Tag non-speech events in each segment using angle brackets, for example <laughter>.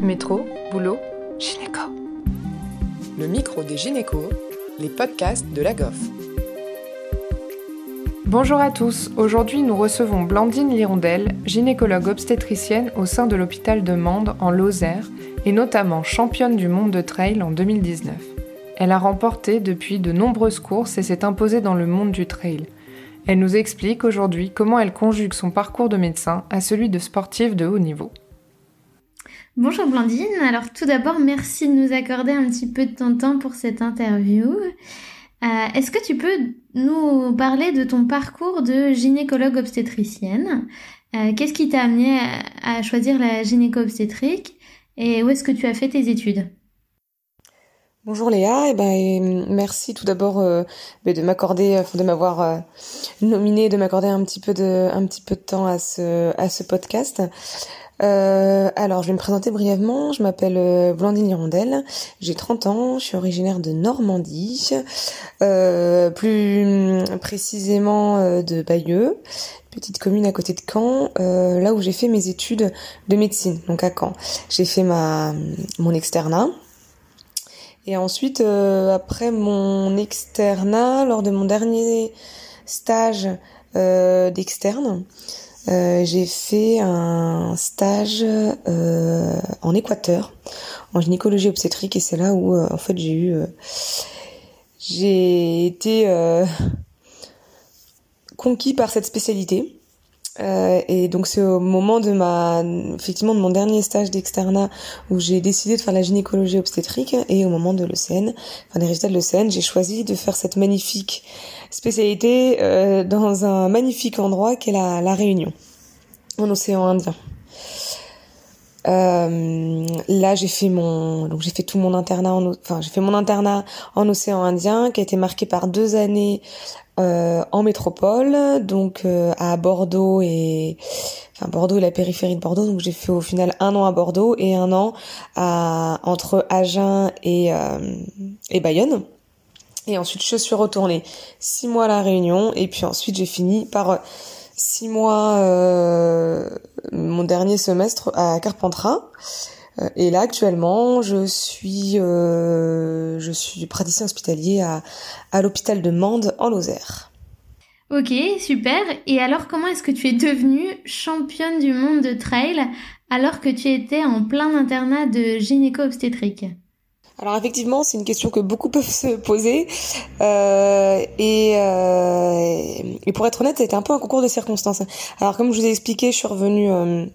Métro, boulot, gynéco. Le micro des gynécos, les podcasts de la GOF. Bonjour à tous, aujourd'hui nous recevons Blandine Lirondelle, gynécologue obstétricienne au sein de l'hôpital de Mende en Lozère et notamment championne du monde de trail en 2019. Elle a remporté depuis de nombreuses courses et s'est imposée dans le monde du trail. Elle nous explique aujourd'hui comment elle conjugue son parcours de médecin à celui de sportif de haut niveau. Bonjour Blandine, alors tout d'abord merci de nous accorder un petit peu de ton temps pour cette interview. Euh, Est-ce que tu peux nous parler de ton parcours de gynécologue obstétricienne? Euh, Qu'est-ce qui t'a amené à, choisir la gynéco-obstétrique? Et où est-ce que tu as fait tes études? Bonjour Léa, et ben et merci tout d'abord euh, de m'accorder, de m'avoir euh, nominé, de m'accorder un petit peu de un petit peu de temps à ce à ce podcast. Euh, alors, je vais me présenter brièvement. Je m'appelle euh, Blandine Hirondelle. J'ai 30 ans. Je suis originaire de Normandie, euh, plus précisément euh, de Bayeux, petite commune à côté de Caen, euh, là où j'ai fait mes études de médecine, donc à Caen. J'ai fait ma mon externat. Et ensuite, après mon externat, lors de mon dernier stage d'externe, euh, j'ai fait un stage euh, en Équateur en gynécologie obstétrique. Et c'est là où euh, en fait j'ai eu euh, j'ai été euh, conquis par cette spécialité et donc c'est au moment de ma effectivement de mon dernier stage d'externat où j'ai décidé de faire la gynécologie obstétrique et au moment de l'ECN enfin des résultats de l'ECN j'ai choisi de faire cette magnifique spécialité euh, dans un magnifique endroit qu'est la, la Réunion, en océan Indien. Euh, là, j'ai fait mon, donc j'ai fait tout mon internat, en, enfin j'ai fait mon internat en océan Indien, qui a été marqué par deux années euh, en métropole, donc euh, à Bordeaux et, enfin Bordeaux et la périphérie de Bordeaux. Donc j'ai fait au final un an à Bordeaux et un an entre Agen et et Bayonne. Et ensuite, je suis retournée six mois à la Réunion. Et puis ensuite, j'ai fini par six mois mon dernier semestre à Carpentras. Et là, actuellement, je suis euh, je suis praticien hospitalier à, à l'hôpital de Mende en Lozère. Ok, super. Et alors, comment est-ce que tu es devenue championne du monde de trail alors que tu étais en plein internat de gynéco-obstétrique? Alors effectivement, c'est une question que beaucoup <laughs> peuvent se poser euh, et, euh, et, pour être honnête, c'était un peu un concours de circonstances. Alors comme je vous ai expliqué, je suis revenue. Euh,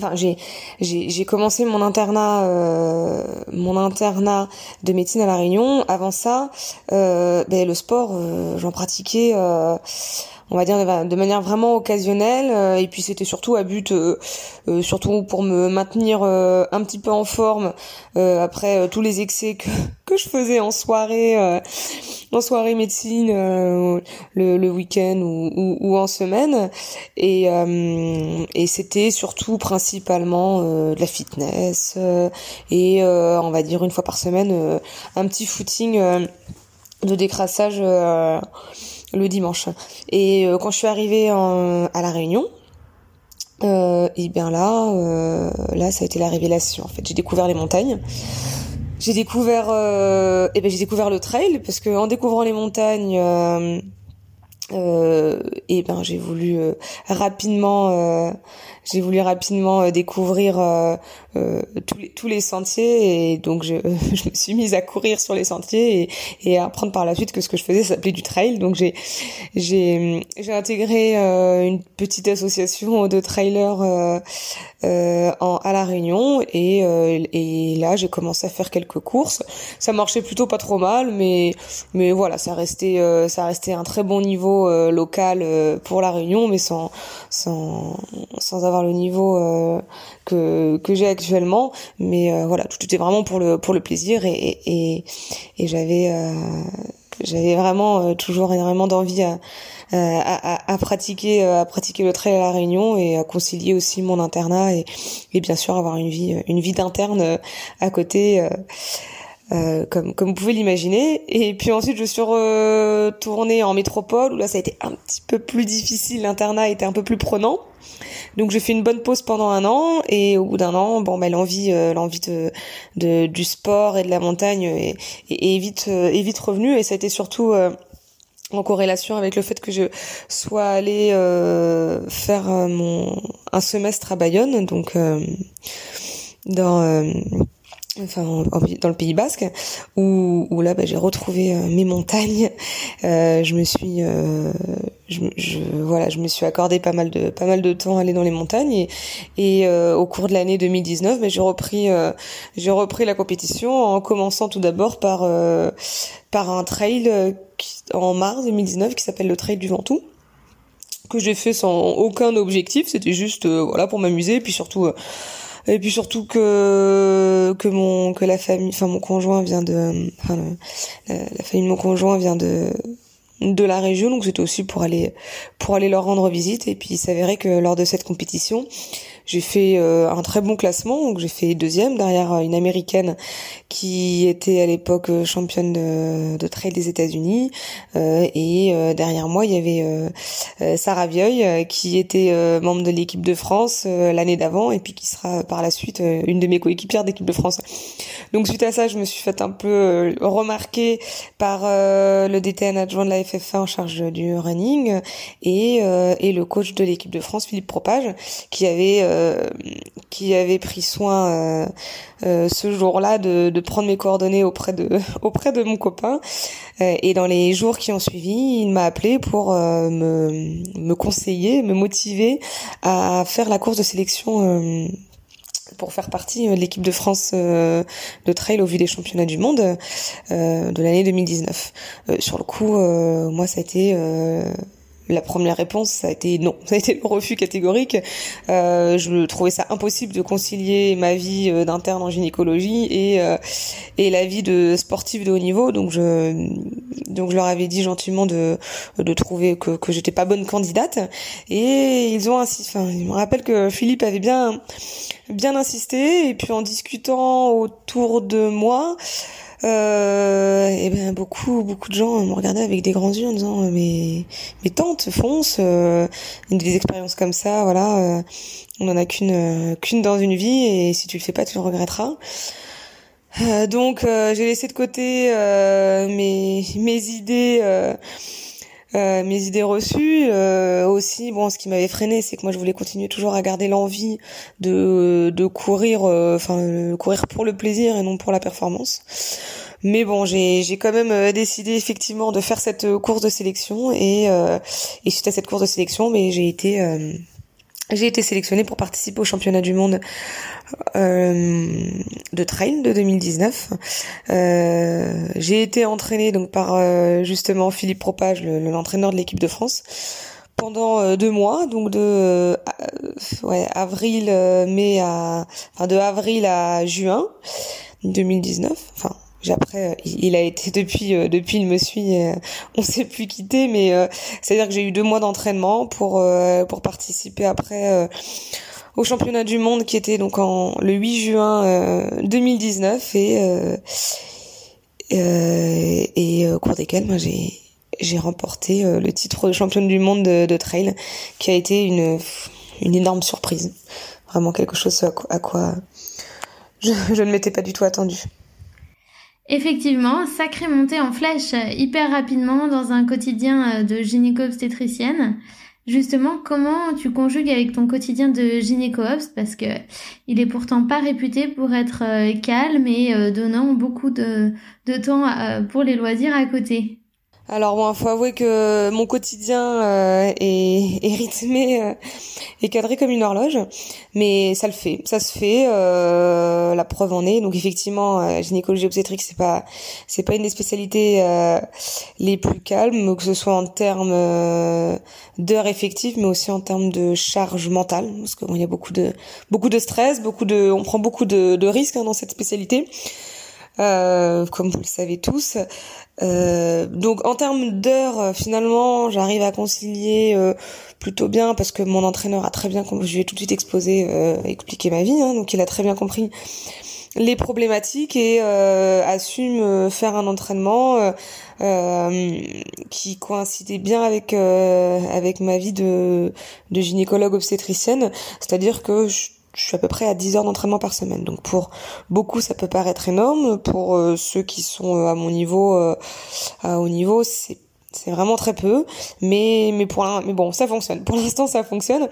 enfin, j'ai j'ai commencé mon internat mon internat de médecine à la Réunion. Avant ça, ben, le sport, j'en pratiquais on va dire de manière vraiment occasionnelle euh, et puis c'était surtout à but euh, euh, surtout pour me maintenir un petit peu en forme après tous les excès que, <laughs> que je faisais en soirée en soirée médecine le, week-end ou, en semaine. Et et c'était surtout principalement de la fitness et on va dire une fois par semaine un petit footing de décrassage le dimanche. Et euh, quand je suis arrivée en, à la Réunion, euh, et bien là, euh, là, ça a été la révélation. En fait, j'ai découvert les montagnes. J'ai découvert, euh, et ben j'ai découvert le trail parce que en découvrant les montagnes, euh, euh, et ben j'ai voulu rapidement j'ai voulu rapidement euh, découvrir euh, euh, tous, les, sentiers et donc <laughs> je, me suis mise à courir sur les sentiers et, et à apprendre par la suite que ce que je faisais s'appelait du trail. Donc j'ai j'ai j'ai intégré une petite association de trailers en, à la Réunion et et là j'ai commencé à faire quelques courses. Ça marchait plutôt pas trop mal, mais mais voilà, ça restait ça restait un très bon niveau local pour la Réunion, mais sans sans sans avoir le niveau euh, que que j'ai actuellement mais euh, voilà tout était vraiment pour le pour le plaisir et et, et, j'avais euh, j'avais vraiment toujours énormément d'envie à, à, à, pratiquer à pratiquer le trail à la Réunion et à concilier aussi mon internat et, et bien sûr avoir une vie une vie d'interne à côté Euh, comme comme vous pouvez l'imaginer. Et puis ensuite, je suis retournée en métropole où là, ça a été un petit peu plus difficile. L'internat était un peu plus prenant. Donc j'ai fait une bonne pause pendant un an et au bout d'un an, bon, bah, l'envie, euh, l'envie de, de, du sport et de la montagne est, est, vite, est vite revenue et ça a été surtout en corrélation avec le fait que je sois allée euh, faire mon un semestre à Bayonne, donc dans enfin dans le Pays Basque où, où là bah, j'ai retrouvé euh, mes montagnes. Euh, je me suis euh, je, je, voilà je me suis accordé pas mal de pas mal de temps à aller dans les montagnes et, et euh, au cours de l'année 2019 bah, j'ai repris euh, j'ai repris la compétition en commençant tout d'abord par par un trail en mars 2019 qui s'appelle le trail du Ventoux que j'ai fait sans aucun objectif. C'était juste voilà pour m'amuser et puis surtout et puis surtout que que mon que la famille enfin mon conjoint vient de enfin la, la famille de mon conjoint vient de de la région donc c'était aussi pour aller pour aller leur rendre visite. Et puis il s'avérait que lors de cette compétition j'ai fait euh, un très bon classement, donc j'ai fait deuxième derrière euh, une américaine qui était à l'époque euh, championne de, de trail des États-Unis, et derrière moi il y avait Sarah Vieuil qui était membre de l'équipe de France l'année d'avant et puis qui sera par la suite une de mes coéquipières d'équipe de France. Donc suite à ça, je me suis fait un peu remarquer par le DTN adjoint de la FFA en charge du running et, et le coach de l'équipe de France, Philippe Propage, qui avait euh, qui avait pris soin euh, euh, ce jour-là de, prendre mes coordonnées auprès de <laughs> auprès de mon copain. et dans les jours qui ont suivi, il m'a appelé pour me, me conseiller, me motiver à faire la course de sélection pour faire partie de l'équipe de France de trail au vu des championnats du monde de l'année 2019. sur le coup, moi, ça a été la première réponse, ça a été non. <laughs> Ça a été le refus catégorique. Euh, je trouvais ça impossible de concilier ma vie euh, d'interne en gynécologie et euh, et la vie de sportive de haut niveau. Donc je donc je leur avais dit gentiment de de trouver que que j'étais pas bonne candidate et ils ont insisté. Enfin, je me rappelle que Philippe avait bien bien insisté et puis en discutant autour de moi euh, et ben beaucoup beaucoup de gens me regardaient avec des grands yeux en disant mais mais tante fonce euh, des expériences comme ça voilà euh, on en a qu'une euh, qu'une dans une vie et si tu le fais pas tu le regretteras. Euh, donc j'ai laissé de côté mes mes idées euh, mes idées reçues euh, aussi bon ce qui m'avait freiné c'est que moi je voulais continuer toujours à garder l'envie de de courir euh, enfin courir pour le plaisir et non pour la performance. Mais bon j'ai j'ai quand même décidé effectivement de faire cette course de sélection et et suite à cette course de sélection mais j'ai été j'ai été sélectionnée pour participer au championnat du monde euh, de trail de 2019. Euh, j'ai été entraînée donc par euh, justement Philippe Propage, l'entraîneur de l'équipe de France, pendant euh, deux mois, donc de euh, ouais, avril, mai à, enfin de avril à juin 2019. Enfin après, il a été <laughs> depuis, depuis il me suit, on s'est plus quitté, mais c'est à dire que j'ai eu deux mois d'entraînement pour pour participer après au championnat du monde qui était donc en le 8 juin 2019 et euh, euh, et au cours desquels moi j'ai j'ai remporté euh, le titre de championne du monde de, de, trail qui a été une une énorme surprise. Vraiment quelque chose à quoi, je, je ne m'étais pas du tout attendu Effectivement, sacrée montée en flèche hyper rapidement dans un quotidien de gynéco-obstétricienne. Justement, comment tu conjugues avec ton quotidien de gynéco parce que il est pourtant pas réputé pour être euh, calme et euh, donnant beaucoup de, de temps euh, pour les loisirs à côté. Alors bon, faut avouer que mon quotidien euh, est, est, rythmé euh, et cadré comme une horloge, mais ça le fait, ça se fait. Euh, la preuve en est. Donc effectivement, euh, gynécologie obstétrique, c'est pas c'est pas une des spécialités euh, les plus calmes, que ce soit en termes d'heures effectives, mais aussi en termes de charge mentale, parce qu'il bon, y a beaucoup de beaucoup de stress, beaucoup de, on prend beaucoup de, de risques hein, dans cette spécialité. Euh, comme vous le savez tous. Euh, donc en termes d'heures, euh, finalement, j'arrive à concilier plutôt bien parce que mon entraîneur a très bien, je lui ai tout de suite exposé, expliqué ma vie, hein, donc il a très bien compris les problématiques et euh, assume faire un entraînement qui coïncidait bien avec avec ma vie de de gynécologue obstétricienne, c'est-à-dire que je, je suis à peu près à 10 heures d'entraînement par semaine. Donc pour beaucoup ça peut paraître énorme, pour ceux qui sont à mon niveau à haut niveau, c'est c'est vraiment très peu, mais mais pour mais bon, ça fonctionne. Pour l'instant, ça fonctionne.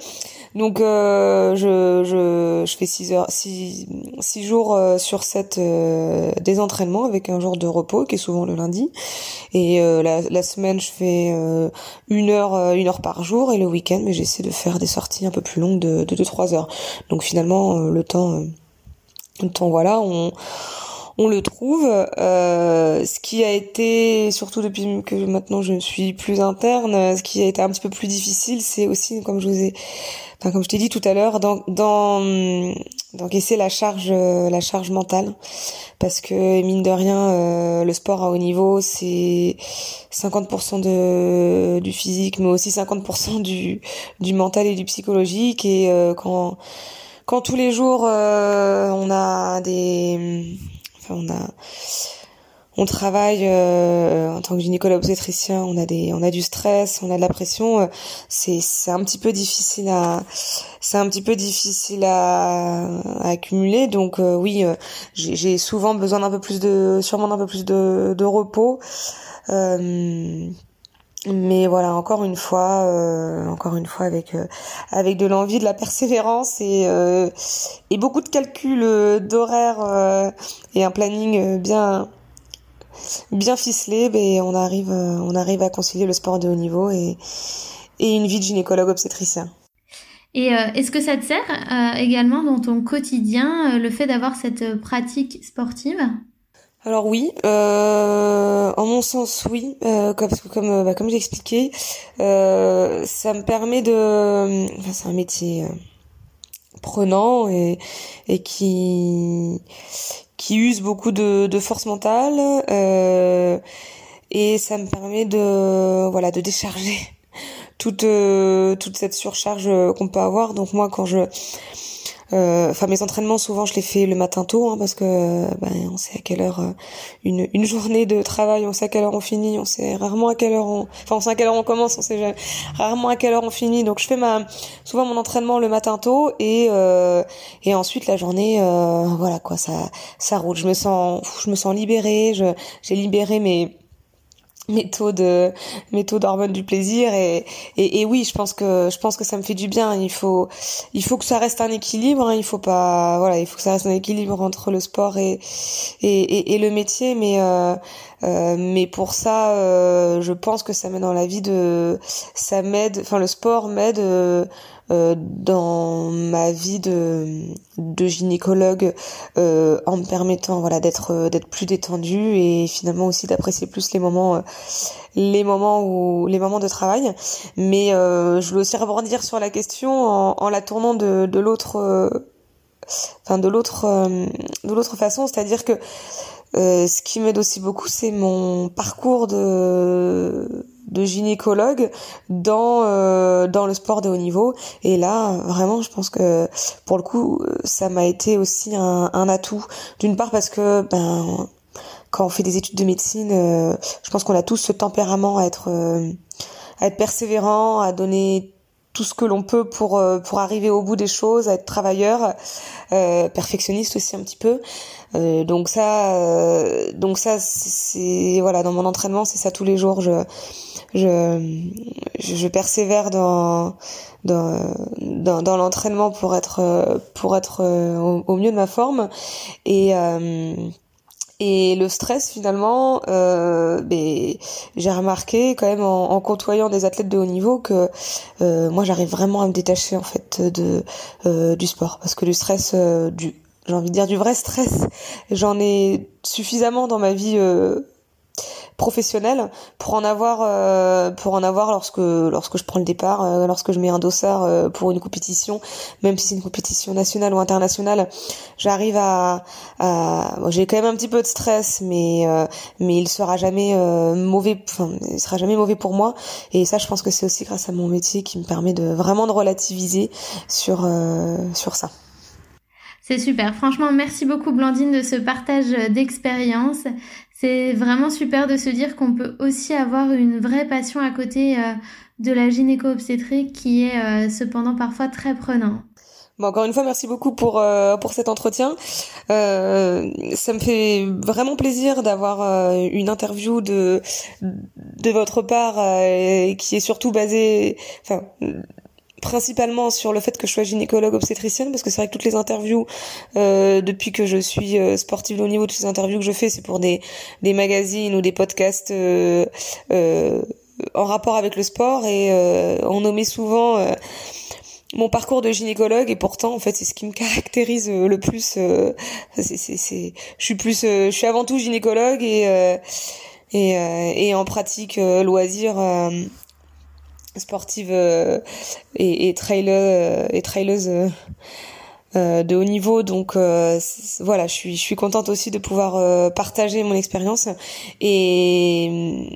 Donc euh, je, je je fais 6 heures 6 six jours euh, sur 7 euh, des entraînements avec un jour de repos qui est souvent le lundi et euh, la, la semaine je fais une heure une heure par jour et le week-end mais j'essaie de faire des sorties un peu plus longues de de 2 3 heures. Donc finalement le temps le temps voilà, on on le trouve. Euh, ce qui a été, surtout depuis que maintenant je suis plus interne, ce qui a été un petit peu plus difficile, c'est aussi, comme je vous ai, enfin, comme je t'ai dit tout à l'heure, d'encaisser la charge, la charge mentale, parce que mine de rien, euh, le sport à haut niveau, c'est 50% de du physique, mais aussi 50% du mental et du psychologique, et euh, quand quand tous les jours on a des on a on travaille euh, en tant que gynécologue obstétricien, on a des on a du stress, on a de la pression, euh, c'est c'est un petit peu difficile à c'est un petit peu difficile à, accumuler donc euh, oui, j'ai souvent besoin d'un peu plus de sûrement d'un peu plus de de repos. Mais voilà, encore une fois, encore une fois avec avec de l'envie, de la persévérance et et beaucoup de calculs d'horaire et un planning bien bien ficelé, ben on arrive on arrive à concilier le sport de haut niveau et et une vie de gynécologue obstétricien. Et euh, est-ce que ça te sert euh, également dans ton quotidien euh, le fait d'avoir cette pratique sportive? Alors oui, en mon sens oui, parce que comme bah, comme j'ai expliqué, ça me permet de, enfin c'est un métier prenant et, et qui qui use beaucoup de, de force mentale euh, et ça me permet de voilà de décharger <laughs> toute euh, toute cette surcharge qu'on peut avoir. Donc moi quand je euh, enfin mes entraînements souvent je les fais le matin tôt hein, parce que ben, on sait à quelle heure euh, une, une journée de travail on sait à quelle heure on finit on sait rarement à quelle heure on enfin on sait à quelle heure on commence on sait rarement à quelle heure on finit. Donc je fais ma souvent mon entraînement le matin tôt et euh, et ensuite la journée euh, voilà quoi ça ça roule. Je me sens je me sens libérée je j'ai libéré mes mes taux de mes taux d'hormones du plaisir et, et, oui je pense que je pense que ça me fait du bien. Il faut il faut que ça reste un équilibre hein, il faut pas voilà il faut que ça reste un équilibre entre le sport et et, et, le métier. Mais euh, euh, mais pour ça euh, je pense que ça m'aide dans la vie de ça m'aide enfin le sport m'aide euh, euh, dans ma vie de, de gynécologue euh, en me permettant voilà d'être euh, d'être plus détendue et finalement aussi d'apprécier plus les moments les moments où les moments de travail. Mais je voulais aussi rebondir sur la question en, en la tournant de, de l'autre enfin de l'autre de l'autre façon. C'est-à-dire que ce qui m'aide aussi beaucoup, c'est mon parcours de de gynécologue dans euh, dans le sport de haut niveau. Et là vraiment je pense que pour le coup ça m'a été aussi un, un atout. D'une part parce que ben quand on fait des études de médecine euh, je pense qu'on a tous ce tempérament à être euh, à être persévérant à donner tout ce que l'on peut pour pour arriver au bout des choses, être travailleur, perfectionniste aussi un petit peu. donc ça, donc ça, c'est voilà dans mon entraînement, c'est ça tous les jours. Je je, je persévère dans dans, dans, l'entraînement pour être pour être euh, au, mieux de ma forme et euh, et le stress finalement euh, ben, j'ai remarqué quand même en, en, côtoyant des athlètes de haut niveau que euh, moi j'arrive vraiment à me détacher en fait de euh, du sport. Parce que le stress du j'ai envie de dire du vrai stress j'en ai suffisamment dans ma vie professionnel pour en avoir euh, pour en avoir lorsque lorsque je prends le départ euh, lorsque je mets un dossard euh, pour une compétition. Même si c'est une compétition nationale ou internationale j'arrive à, à j'ai quand même un petit peu de stress mais mais il sera jamais mauvais enfin il sera jamais mauvais pour moi. Et ça je pense que c'est aussi grâce à mon métier qui me permet de vraiment de relativiser sur sur ça C'est super. Franchement, merci beaucoup Blandine de ce partage d'expérience. C'est vraiment super de se dire qu'on peut aussi avoir une vraie passion à côté euh, de la gynéco-obstétrique qui est euh, cependant parfois très prenant. Bon, encore une fois, merci beaucoup pour euh, pour cet entretien. Euh, ça me fait vraiment plaisir d'avoir une interview de de votre part qui est surtout basée, enfin principalement sur le fait que je sois gynécologue obstétricienne parce que c'est vrai que toutes les interviews euh, depuis que je suis euh, sportive de haut niveau toutes les interviews que je fais c'est pour des des magazines ou des podcasts euh, euh en rapport avec le sport. Et on nommait souvent mon parcours de gynécologue. Et pourtant en fait c'est ce qui me <laughs> caractérise le plus c'est c'est je suis plus je suis avant tout gynécologue. Et et, et en pratique loisir sportive euh, et, et euh, et traileuse euh, de haut niveau. Donc voilà je suis je suis contente aussi de pouvoir partager mon expérience et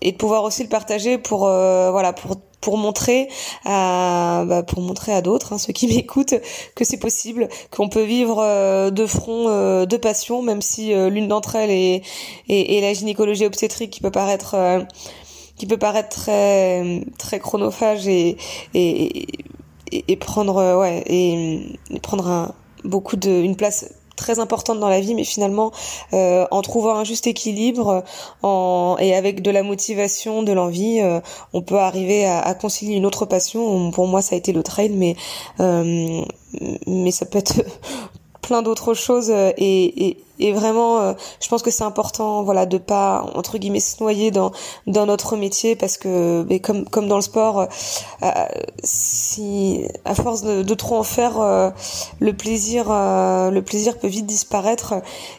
et de pouvoir aussi le partager pour voilà pour pour montrer à bah, pour montrer à d'autres hein, ceux qui <laughs> m'écoutent que c'est possible qu'on peut vivre de front de passion même si l'une d'entre elles est, est la gynécologie obstétrique qui peut paraître qui peut paraître très très chronophage et et, et, prendre ouais et, prendre un, beaucoup de une place très importante dans la vie, mais finalement, euh, en trouvant un juste équilibre, en, et avec de la motivation, de l'envie, euh, on peut arriver à, à, concilier une autre passion. Pour moi, ça a été le trail, mais euh, mais ça peut être plein d'autres choses euh, et, et, et vraiment euh, je pense que c'est important voilà de pas entre guillemets se noyer dans dans notre métier parce que mais comme comme dans le sport euh, si à force de, de trop en faire le plaisir le plaisir peut vite disparaître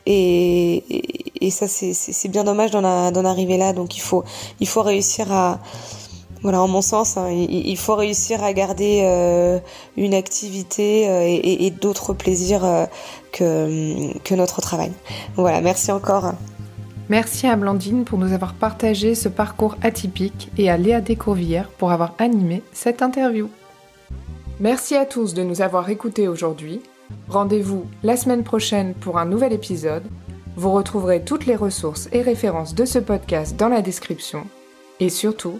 et, et, et ça c'est c'est bien dommage d'en arriver là. Donc il faut il faut réussir à voilà, en mon sens, hein, il, faut réussir à garder euh, une activité euh, et, d'autres plaisirs euh, que, que notre travail. Voilà, merci encore. Merci à Blandine pour nous avoir partagé ce parcours atypique et à Léa Descourvières pour avoir animé cette interview. Merci à tous de nous avoir écoutés aujourd'hui. Rendez-vous la semaine prochaine pour un nouvel épisode. Vous retrouverez toutes les ressources et références de ce podcast dans la description. Et surtout,